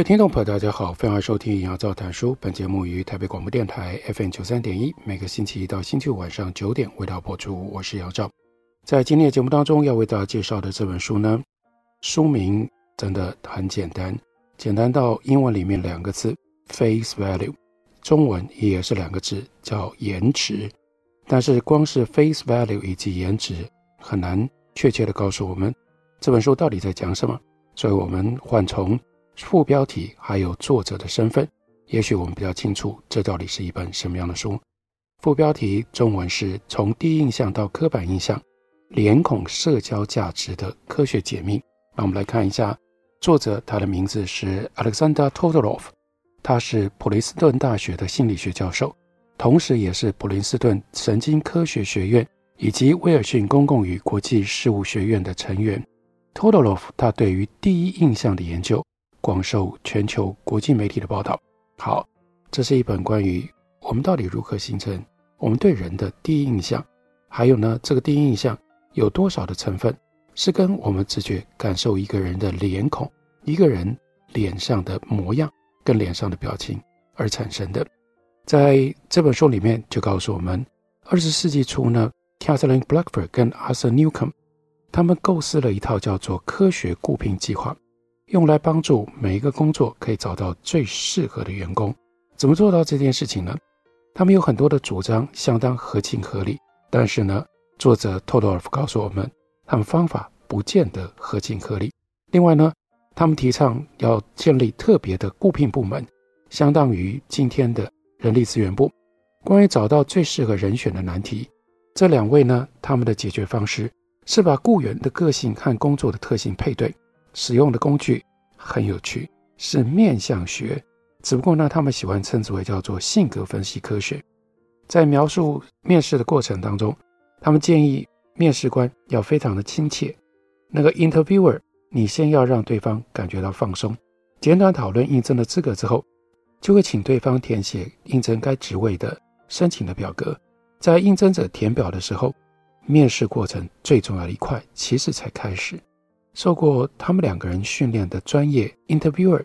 位听众朋友，大家好，欢迎收听杨照谈书。本节目于台北广播电台 FM 九三点一，每个星期一到星期五晚上九点为大家播出。我是杨照。在今天的节目当中，要为大家介绍的这本书呢，书名真的很简单，简单到英文里面两个字 “face value”，中文也是两个字叫“颜值”。但是光是 “face value” 以及颜值，很难确切的告诉我们这本书到底在讲什么。所以，我们换从副标题还有作者的身份，也许我们比较清楚，这到底是一本什么样的书。副标题中文是从第一印象到刻板印象，脸孔社交价值的科学解密。那我们来看一下作者，他的名字是 Alexander Todorov，他是普林斯顿大学的心理学教授，同时也是普林斯顿神经科学学院以及威尔逊公共与国际事务学院的成员。Todorov 他对于第一印象的研究。广受全球国际媒体的报道。好，这是一本关于我们到底如何形成我们对人的第一印象，还有呢，这个第一印象有多少的成分是跟我们直觉感受一个人的脸孔、一个人脸上的模样跟脸上的表情而产生的。在这本书里面就告诉我们，二十世纪初呢，Kathleen Blackford 跟 Arthur Newcomb 他们构思了一套叫做科学雇聘计划。用来帮助每一个工作可以找到最适合的员工，怎么做到这件事情呢？他们有很多的主张，相当合情合理。但是呢，作者托多尔夫告诉我们，他们方法不见得合情合理。另外呢，他们提倡要建立特别的雇聘部门，相当于今天的人力资源部。关于找到最适合人选的难题，这两位呢，他们的解决方式是把雇员的个性和工作的特性配对。使用的工具很有趣，是面相学，只不过呢，他们喜欢称之为叫做性格分析科学。在描述面试的过程当中，他们建议面试官要非常的亲切。那个 interviewer，你先要让对方感觉到放松，简短讨论应征的资格之后，就会请对方填写应征该职位的申请的表格。在应征者填表的时候，面试过程最重要的一块其实才开始。受过他们两个人训练的专业 interviewer，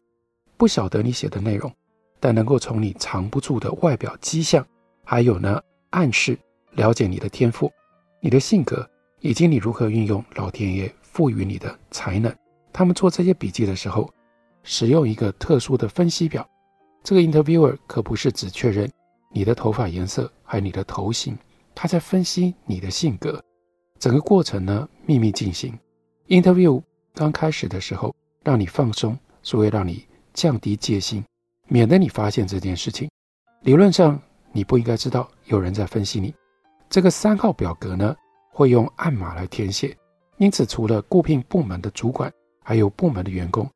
不晓得你写的内容，但能够从你藏不住的外表迹象，还有呢暗示，了解你的天赋、你的性格，以及你如何运用老天爷赋予你的才能。他们做这些笔记的时候，使用一个特殊的分析表。这个 interviewer 可不是只确认你的头发颜色，还有你的头型，他在分析你的性格。整个过程呢秘密进行。Interview 刚开始的时候，让你放松，所以让你降低戒心，免得你发现这件事情。理论上，你不应该知道有人在分析你。这个三号表格呢，会用暗码来填写，因此除了雇聘部门的主管，还有部门的员工，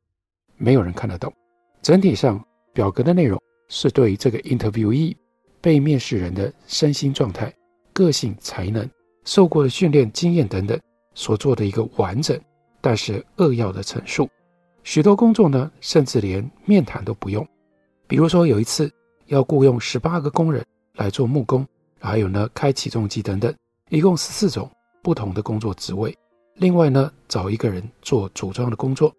没有人看得懂。整体上，表格的内容是对这个 Interviewee 被面试人的身心状态、个性、才能、受过的训练经验等等。所做的一个完整但是扼要的陈述，许多工作呢，甚至连面谈都不用。比如说有一次要雇佣十八个工人来做木工，还有呢开起重机等等，一共十四种不同的工作职位。另外呢，找一个人做组装的工作。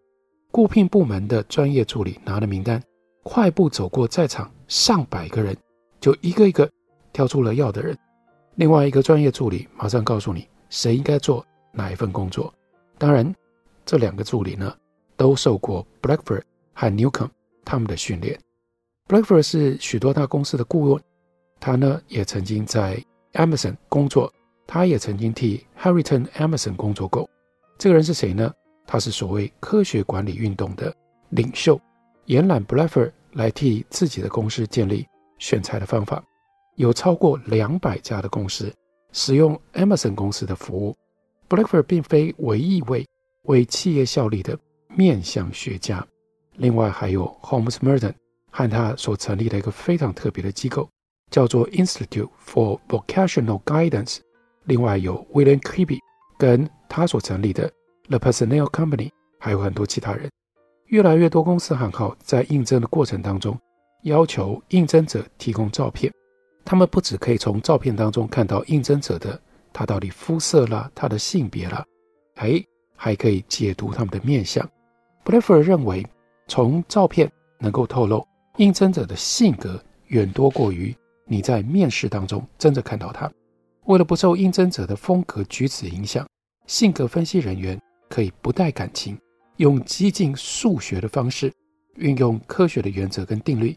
雇聘部门的专业助理拿了名单，快步走过在场上百个人，就一个一个挑出了要的人。另外一个专业助理马上告诉你谁应该做。哪一份工作？当然，这两个助理呢，都受过 Blackford 和 Newcom 他们的训练。Blackford 是许多大公司的顾问，他呢也曾经在 Amazon 工作，他也曾经替 Harrington Emerson 工作过。这个人是谁呢？他是所谓科学管理运动的领袖，延揽 Blackford 来替自己的公司建立选才的方法。有超过两百家的公司使用 Emerson 公司的服务。Blackford 并非唯一一位为企业效力的面相学家。另外还有 Holmes Merton 和他所成立的一个非常特别的机构，叫做 Institute for Vocational Guidance。另外有 William k i b b y 跟他所成立的 The Personnel Company，还有很多其他人。越来越多公司行号在应征的过程当中，要求应征者提供照片。他们不只可以从照片当中看到应征者的他到底肤色啦、他的性别啦，哎，还可以解读他们的面相。Blaffer 认为，从照片能够透露应征者的性格远多过于你在面试当中真的看到他。为了不受应征者的风格举止影响，性格分析人员可以不带感情，用激进数学的方式运用科学的原则跟定律。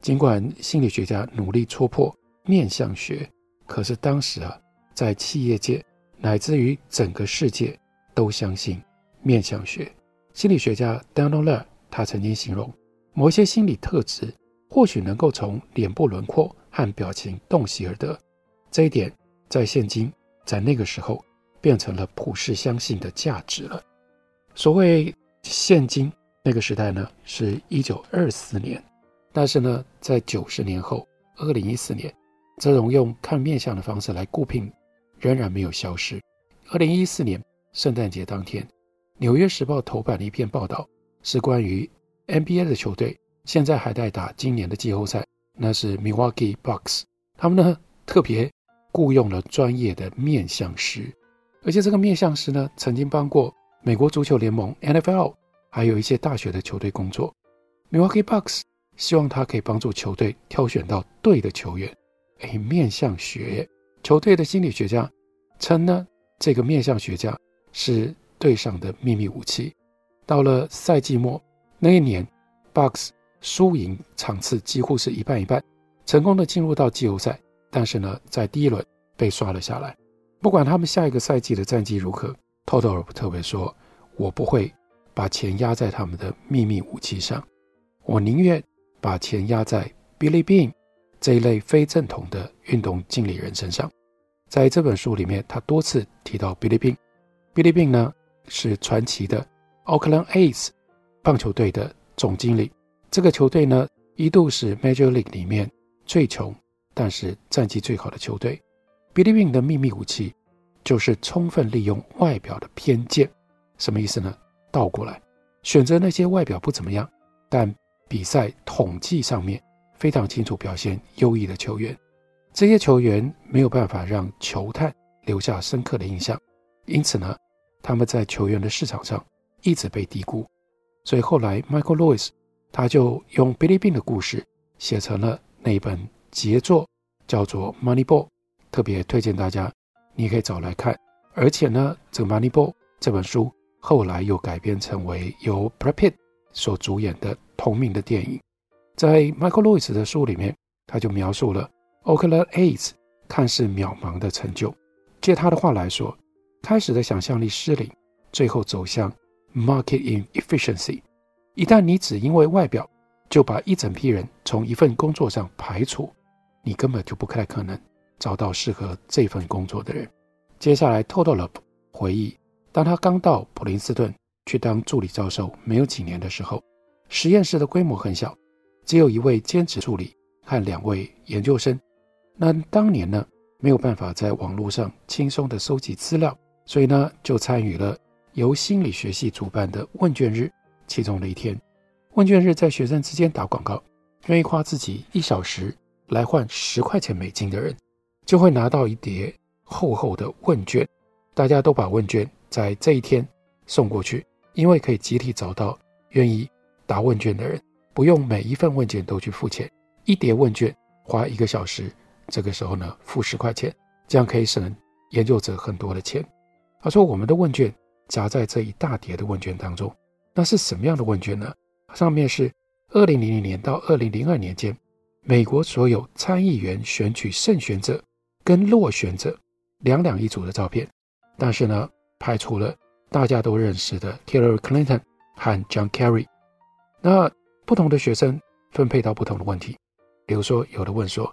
尽管心理学家努力戳破面相学，可是当时啊，在企业界乃至于整个世界都相信面相学。心理学家 Donald L. 他曾经形容，某些心理特质或许能够从脸部轮廓和表情洞悉而得。这一点在现今，在那个时候变成了普世相信的价值了。所谓现今那个时代呢，是一九二四年，但是呢，在九十年后，二零一四年，这种用看面相的方式来雇聘仍然没有消失。二零一四年圣诞节当天，《纽约时报》头版的一篇报道。是关于 NBA 的球队，现在还在打今年的季后赛，那是 Milwaukee Bucks。他们呢特别雇佣了专业的面相师，而且这个面相师呢曾经帮过美国足球联盟 NFL，还有一些大学的球队工作。Milwaukee Bucks 希望他可以帮助球队挑选到对的球员。哎，面相学，球队的心理学家称呢，这个面相学家是队上的秘密武器。到了赛季末那一年，Bucks 输赢场次几乎是一半一半，成功的进入到季后赛。但是呢，在第一轮被刷了下来。不管他们下一个赛季的战绩如何托特尔特别说：“我不会把钱压在他们的秘密武器上，我宁愿把钱压在 Billy Bean 这一类非正统的运动经理人身上。”在这本书里面，他多次提到 Billy Beane。Billy Beane 呢是传奇的。Oakland A's 棒球队的总经理，这个球队呢一度是 Major League 里面最穷，但是战绩最好的球队。Billy Beane 的秘密武器就是充分利用外表的偏见，什么意思呢？倒过来，选择那些外表不怎么样，但比赛统计上面非常清楚表现优异的球员。这些球员没有办法让球探留下深刻的印象，因此呢，他们在球员的市场上。一直被低估，所以后来 Michael Lewis 他就用 Billy Bean 的故事写成了那一本杰作，叫做《Moneyball》，特别推荐大家，你可以找来看。而且呢，这个《Moneyball》这本书后来又改编成为由 Brad Pitt 所主演的同名的电影。在 Michael Lewis 的书里面，他就描述了 Oakland A's 看似渺茫的成就。借他的话来说，开始的想象力失灵，最后走向。Market inefficiency，一旦你只因为外表就把一整批人从一份工作上排除，你根本就不太可能找到适合这份工作的人。接下来，Todorov 回忆，当他刚到普林斯顿去当助理教授没有几年的时候，实验室的规模很小，只有一位兼职助理和两位研究生。那当年呢，没有办法在网络上轻松地收集资料，所以呢，就参与了。由心理学系主办的问卷日，其中的一天，问卷日在学生之间打广告，愿意花自己一小时来换十块钱美金的人，就会拿到一叠厚厚的问卷。大家都把问卷在这一天送过去，因为可以集体找到愿意答问卷的人，不用每一份问卷都去付钱。一叠问卷花一个小时，这个时候呢，付十块钱，这样可以省研究者很多的钱。他说：“我们的问卷。”夹在这一大叠的问卷当中，那是什么样的问卷呢？上面是二零零零年到二零零二年间，美国所有参议员选举胜选者跟落选者两两一组的照片，但是呢，排除了大家都认识的 Hillary Clinton 和 John Kerry。那不同的学生分配到不同的问题，比如说，有的问说，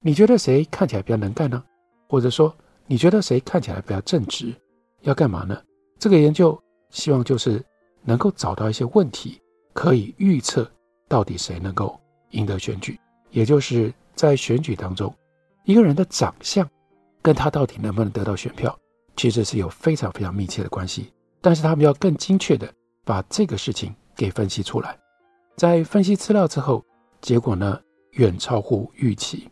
你觉得谁看起来比较能干呢？或者说，你觉得谁看起来比较正直？要干嘛呢？这个研究希望就是能够找到一些问题，可以预测到底谁能够赢得选举，也就是在选举当中，一个人的长相跟他到底能不能得到选票，其实是有非常非常密切的关系。但是他们要更精确的把这个事情给分析出来，在分析资料之后，结果呢远超乎预期。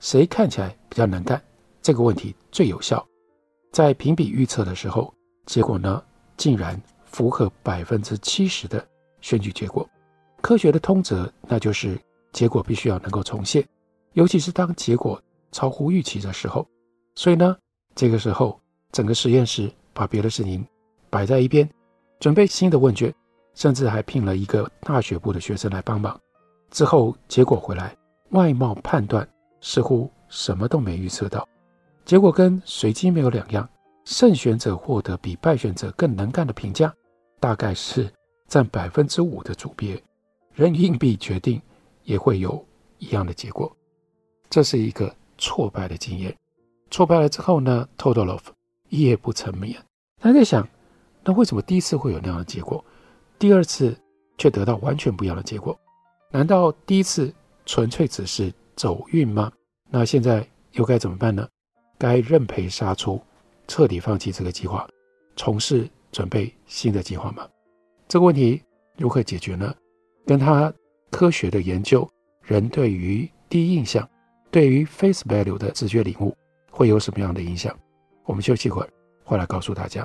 谁看起来比较能干？这个问题最有效。在评比预测的时候，结果呢竟然符合百分之七十的选举结果。科学的通则那就是结果必须要能够重现，尤其是当结果超乎预期的时候。所以呢，这个时候整个实验室把别的事情摆在一边，准备新的问卷，甚至还聘了一个大学部的学生来帮忙。之后结果回来，外貌判断。似乎什么都没预测到，结果跟随机没有两样。胜选者获得比败选者更能干的评价，大概是占百分之五的组别。扔硬币决定也会有一样的结果。这是一个挫败的经验。挫败了之后呢，Todorov 夜不成眠。他在想，那为什么第一次会有那样的结果，第二次却得到完全不一样的结果？难道第一次纯粹只是？走运吗？那现在又该怎么办呢？该认赔杀出，彻底放弃这个计划，从事准备新的计划吗？这个问题如何解决呢？跟他科学的研究，人对于第一印象，对于 face value 的直觉领悟，会有什么样的影响？我们休息会儿，回来告诉大家。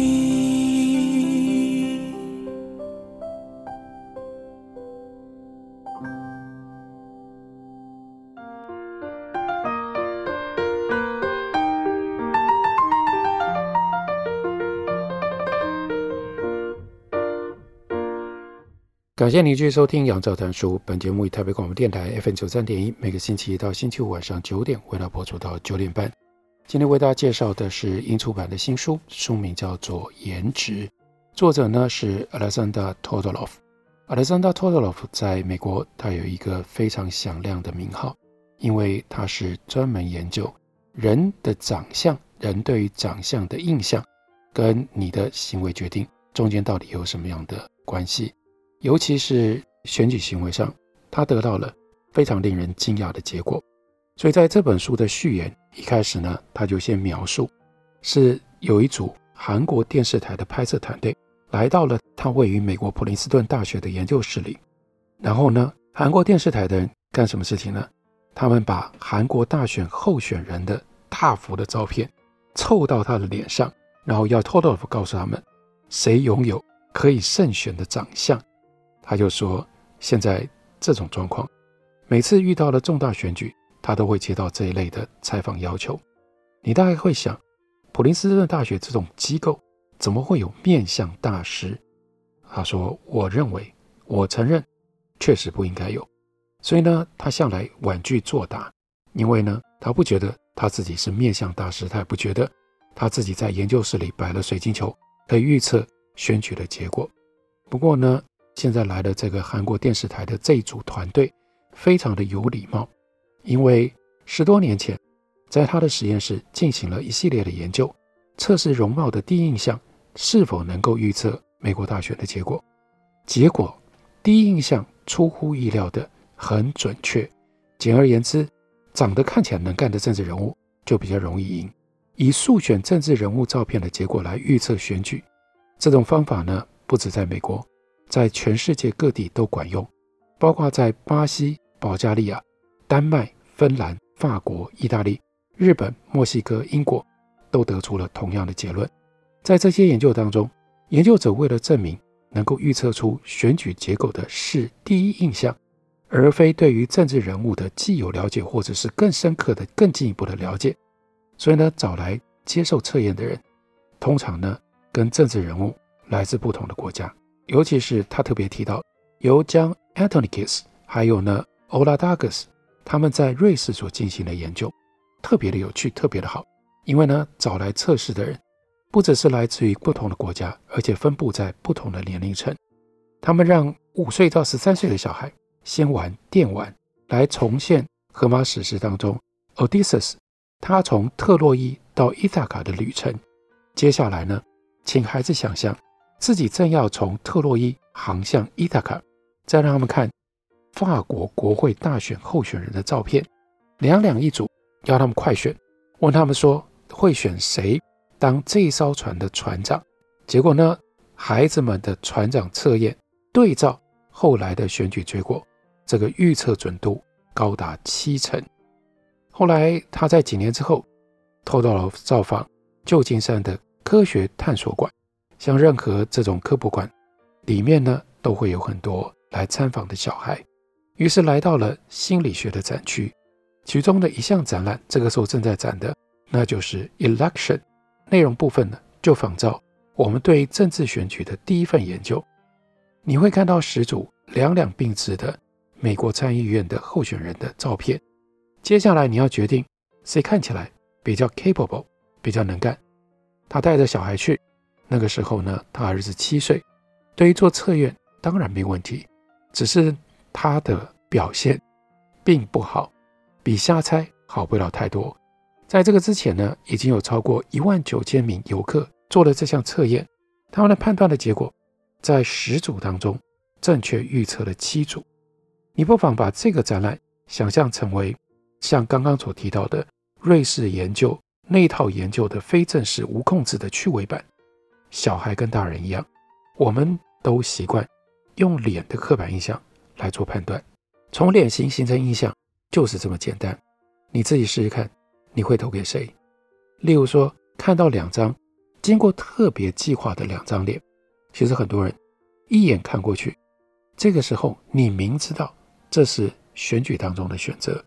谢您继续收听《杨照谈书》。本节目以台北广播电台 FM 九三点一，每个星期一到星期五晚上九点，为大家播出到九点半。今天为大家介绍的是英出版的新书，书名叫做《颜值》，作者呢是 Alexander Todorov。Alexander Todorov 在美国，他有一个非常响亮的名号，因为他是专门研究人的长相，人对于长相的印象，跟你的行为决定中间到底有什么样的关系。尤其是选举行为上，他得到了非常令人惊讶的结果。所以在这本书的序言一开始呢，他就先描述是有一组韩国电视台的拍摄团队来到了他位于美国普林斯顿大学的研究室里。然后呢，韩国电视台的人干什么事情呢？他们把韩国大选候选人的大幅的照片凑到他的脸上，然后要偷偷告诉他们谁拥有可以胜选的长相。他就说，现在这种状况，每次遇到了重大选举，他都会接到这一类的采访要求。你大概会想，普林斯顿大学这种机构怎么会有面相大师？他说：“我认为，我承认，确实不应该有。所以呢，他向来婉拒作答，因为呢，他不觉得他自己是面相大师，他也不觉得他自己在研究室里摆了水晶球可以预测选举的结果。不过呢。”现在来的这个韩国电视台的这一组团队，非常的有礼貌，因为十多年前，在他的实验室进行了一系列的研究，测试容貌的第一印象是否能够预测美国大选的结果。结果，第一印象出乎意料的很准确。简而言之，长得看起来能干的政治人物就比较容易赢。以速选政治人物照片的结果来预测选举，这种方法呢，不止在美国。在全世界各地都管用，包括在巴西、保加利亚、丹麦、芬兰、法国、意大利、日本、墨西哥、英国，都得出了同样的结论。在这些研究当中，研究者为了证明能够预测出选举结果的是第一印象，而非对于政治人物的既有了解，或者是更深刻的、更进一步的了解，所以呢，找来接受测验的人，通常呢，跟政治人物来自不同的国家。尤其是他特别提到由将 Antonikis 还有呢 Oladagas 他们在瑞士所进行的研究，特别的有趣，特别的好。因为呢，找来测试的人不只是来自于不同的国家，而且分布在不同的年龄层。他们让五岁到十三岁的小孩先玩电玩，来重现荷马史诗当中 Odysseus 他从特洛伊到伊萨卡的旅程。接下来呢，请孩子想象自己正要从特洛伊航向伊塔卡，再让他们看法国国会大选候选人的照片，两两一组，要他们快选，问他们说会选谁当这艘船的船长。结果呢，孩子们的船长测验对照后来的选举结果，这个预测准度高达七成。后来他在几年之后偷偷造访旧金山的科学探索馆，像任何这种科普馆，里面呢都会有很多来参访的小孩。于是来到了心理学的展区，其中的一项展览，这个时候正在展的，那就是 Election。内容部分呢，就仿照我们对政治选举的第一份研究。你会看到十组两两并置的美国参议院的候选人的照片。接下来你要决定谁看起来比较 capable，比较能干。他带着小孩去，那个时候呢，他儿子七岁。对于做测验，当然没问题，只是。他的表现并不好，比瞎猜好不了太多。在这个之前呢，已经有超过一万九千名游客做了这项测验，他们的判断的结果，在十组当中正确预测了七组。你不妨把这个展览想象成为像刚刚所提到的瑞士研究那一套研究的非正式无控制的趣味版。小孩跟大人一样，我们都习惯用脸的刻板印象。来做判断，从脸型形成印象就是这么简单。你自己试试看，你会投给谁？例如说，看到两张经过特别计划的两张脸，其实很多人一眼看过去，这个时候你明知道这是选举当中的选择，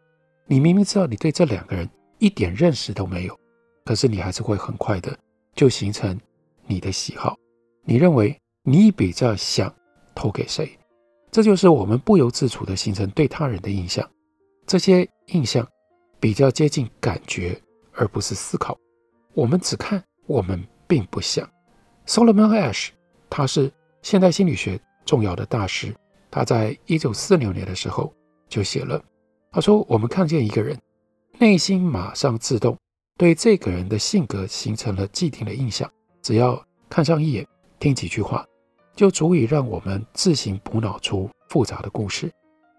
你明明知道你对这两个人一点认识都没有，可是你还是会很快的就形成你的喜好。你认为你比较想投给谁？这就是我们不由自主地形成对他人的印象，这些印象比较接近感觉，而不是思考。我们只看，我们并不想。Solomon Ash，他是现代心理学重要的大师，他在一九四六年的时候就写了，他说：“我们看见一个人，内心马上自动对这个人的性格形成了既定的印象，只要看上一眼，听几句话。”就足以让我们自行补脑出复杂的故事。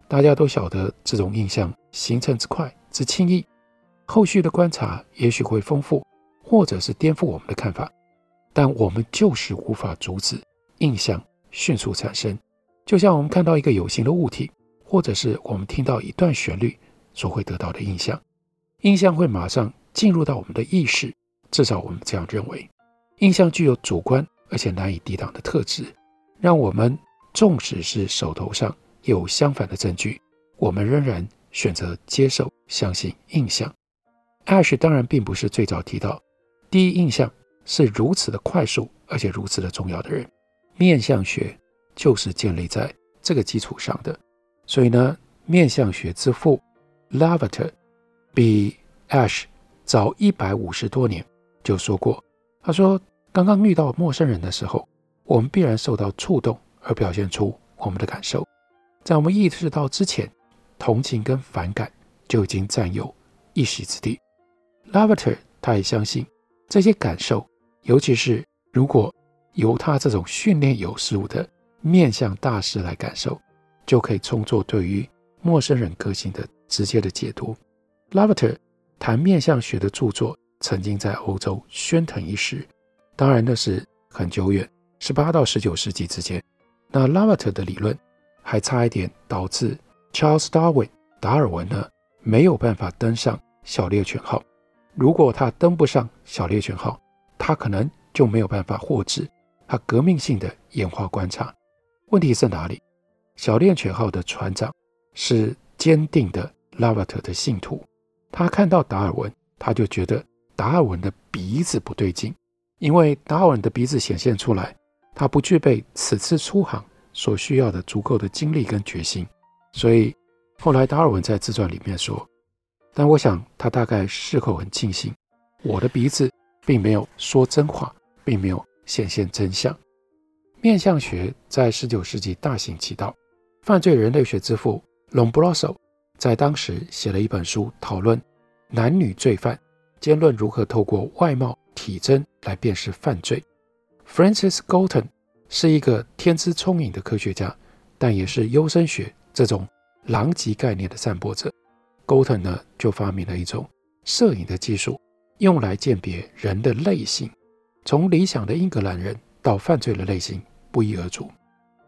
大家都晓得这种印象形成之快之轻易，后续的观察也许会丰富，或者是颠覆我们的看法，但我们就是无法阻止印象迅速产生。就像我们看到一个有形的物体，或者是我们听到一段旋律所会得到的印象，印象会马上进入到我们的意识，至少我们这样认为。印象具有主观而且难以抵挡的特质。让我们纵使是手头上有相反的证据，我们仍然选择接受、相信印象。Ash 当然并不是最早提到第一印象是如此的快速而且如此的重要的人，面相学就是建立在这个基础上的。所以呢，面相学之父 Lavater 比 Ash 早一百五十多年就说过，他说：“刚刚遇到陌生人的时候。”我们必然受到触动而表现出我们的感受，在我们意识到之前，同情跟反感就已经占有一席之地。Lavater 他也相信这些感受，尤其是如果由他这种训练有素的面相大师来感受，就可以充作对于陌生人个性的直接的解读。Lavater 谈面相学的著作曾经在欧洲喧腾一时，当然那是很久远。十八到十九世纪之间，那拉瓦特的理论还差一点导致 Charles Darwin 达尔文呢没有办法登上小猎犬号。如果他登不上小猎犬号，他可能就没有办法获知他革命性的演化观察。问题在哪里？小猎犬号的船长是坚定的拉瓦特的信徒，他看到达尔文，他就觉得达尔文的鼻子不对劲，因为达尔文的鼻子显现出来。他不具备此次出航所需要的足够的精力跟决心，所以后来达尔文在自传里面说，但我想他大概事后很庆幸，我的鼻子并没有说真话，并没有显现真相。面相学在十九世纪大行其道，犯罪人类学之父 Lombroso 在当时写了一本书，讨论男女罪犯，兼论如何透过外貌、体征来辨识犯罪。Francis Galton 是一个天资聪颖的科学家，但也是优生学这种狼藉概念的散播者。Galton 呢，就发明了一种摄影的技术，用来鉴别人的类型，从理想的英格兰人到犯罪的类型。不一而足，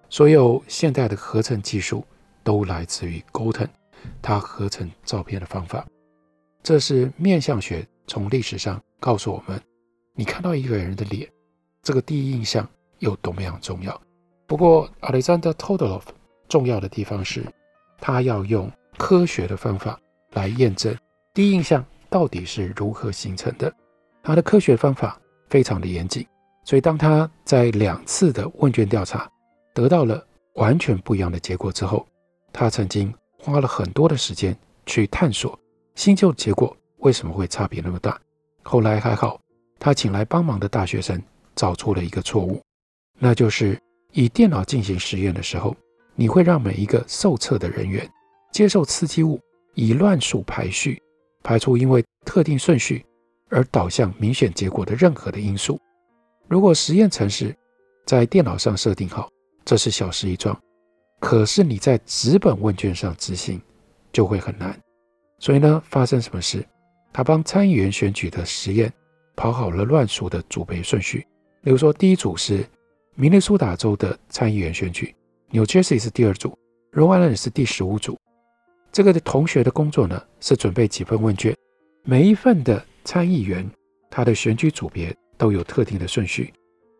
所有现代的合成技术都来自于 Galton，他合成照片的方法。这是面相学从历史上告诉我们：你看到一个人的脸，这个第一印象有多么样重要。不过，Alexander Todorov 重要的地方是，他要用科学的方法来验证第一印象到底是如何形成的。他的科学方法非常的严谨。所以，当他在两次的问卷调查得到了完全不一样的结果之后，他曾经花了很多的时间去探索新旧结果为什么会差别那么大。后来还好，他请来帮忙的大学生找出了一个错误，那就是以电脑进行实验的时候，你会让每一个受测的人员接受刺激物以乱数排序，排除因为特定顺序而导向明显结果的任何的因素。如果实验程式在电脑上设定好，这是小事一桩；可是你在纸本问卷上执行就会很难。所以呢，发生什么事？他帮参议员选举的实验跑好了乱数的组别顺序。例如说，第一组是明尼苏达州的参议员选举，New Jersey 是第二组，Rhode Island 是第十五组。这个的同学的工作呢，是准备几份问卷，每一份的参议员他的选举组别。都有特定的顺序，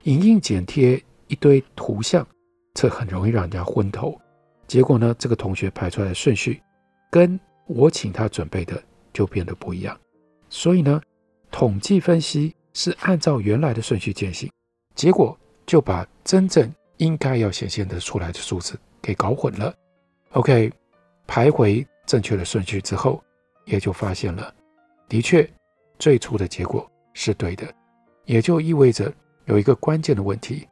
影印剪贴一堆图像，这很容易让人家昏头。结果呢，这个同学排出来的顺序，跟我请他准备的就变得不一样。所以呢，统计分析是按照原来的顺序进行，结果就把真正应该要显现的出来的数字给搞混了。OK，排回正确的顺序之后，也就发现了，的确最初的结果是对的。也就意味着有一个关键的问题：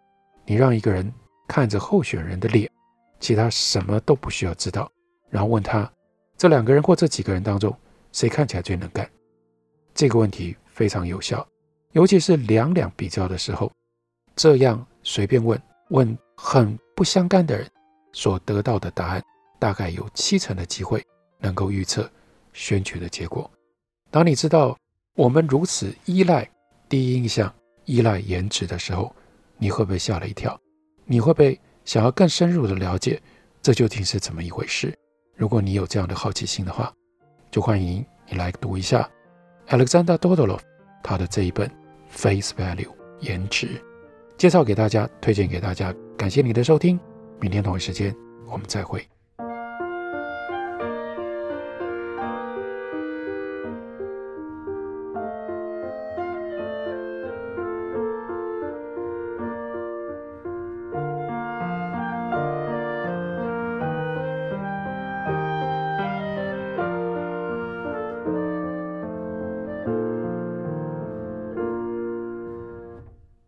你让一个人看着候选人的脸，其他什么都不需要知道，然后问他这两个人或这几个人当中谁看起来最能干？这个问题非常有效，尤其是两两比较的时候，这样随便问问很不相干的人所得到的答案，大概有七成的机会能够预测选举的结果。当你知道我们如此依赖。第一印象依赖颜值的时候，你会不会吓了一跳？你会不会想要更深入的了解这究竟是怎么一回事？如果你有这样的好奇心的话，就欢迎你来读一下 Alexander Dodolov 他的这一本《Face Value》颜值，介绍给大家，推荐给大家。感谢你的收听，明天同一时间我们再会。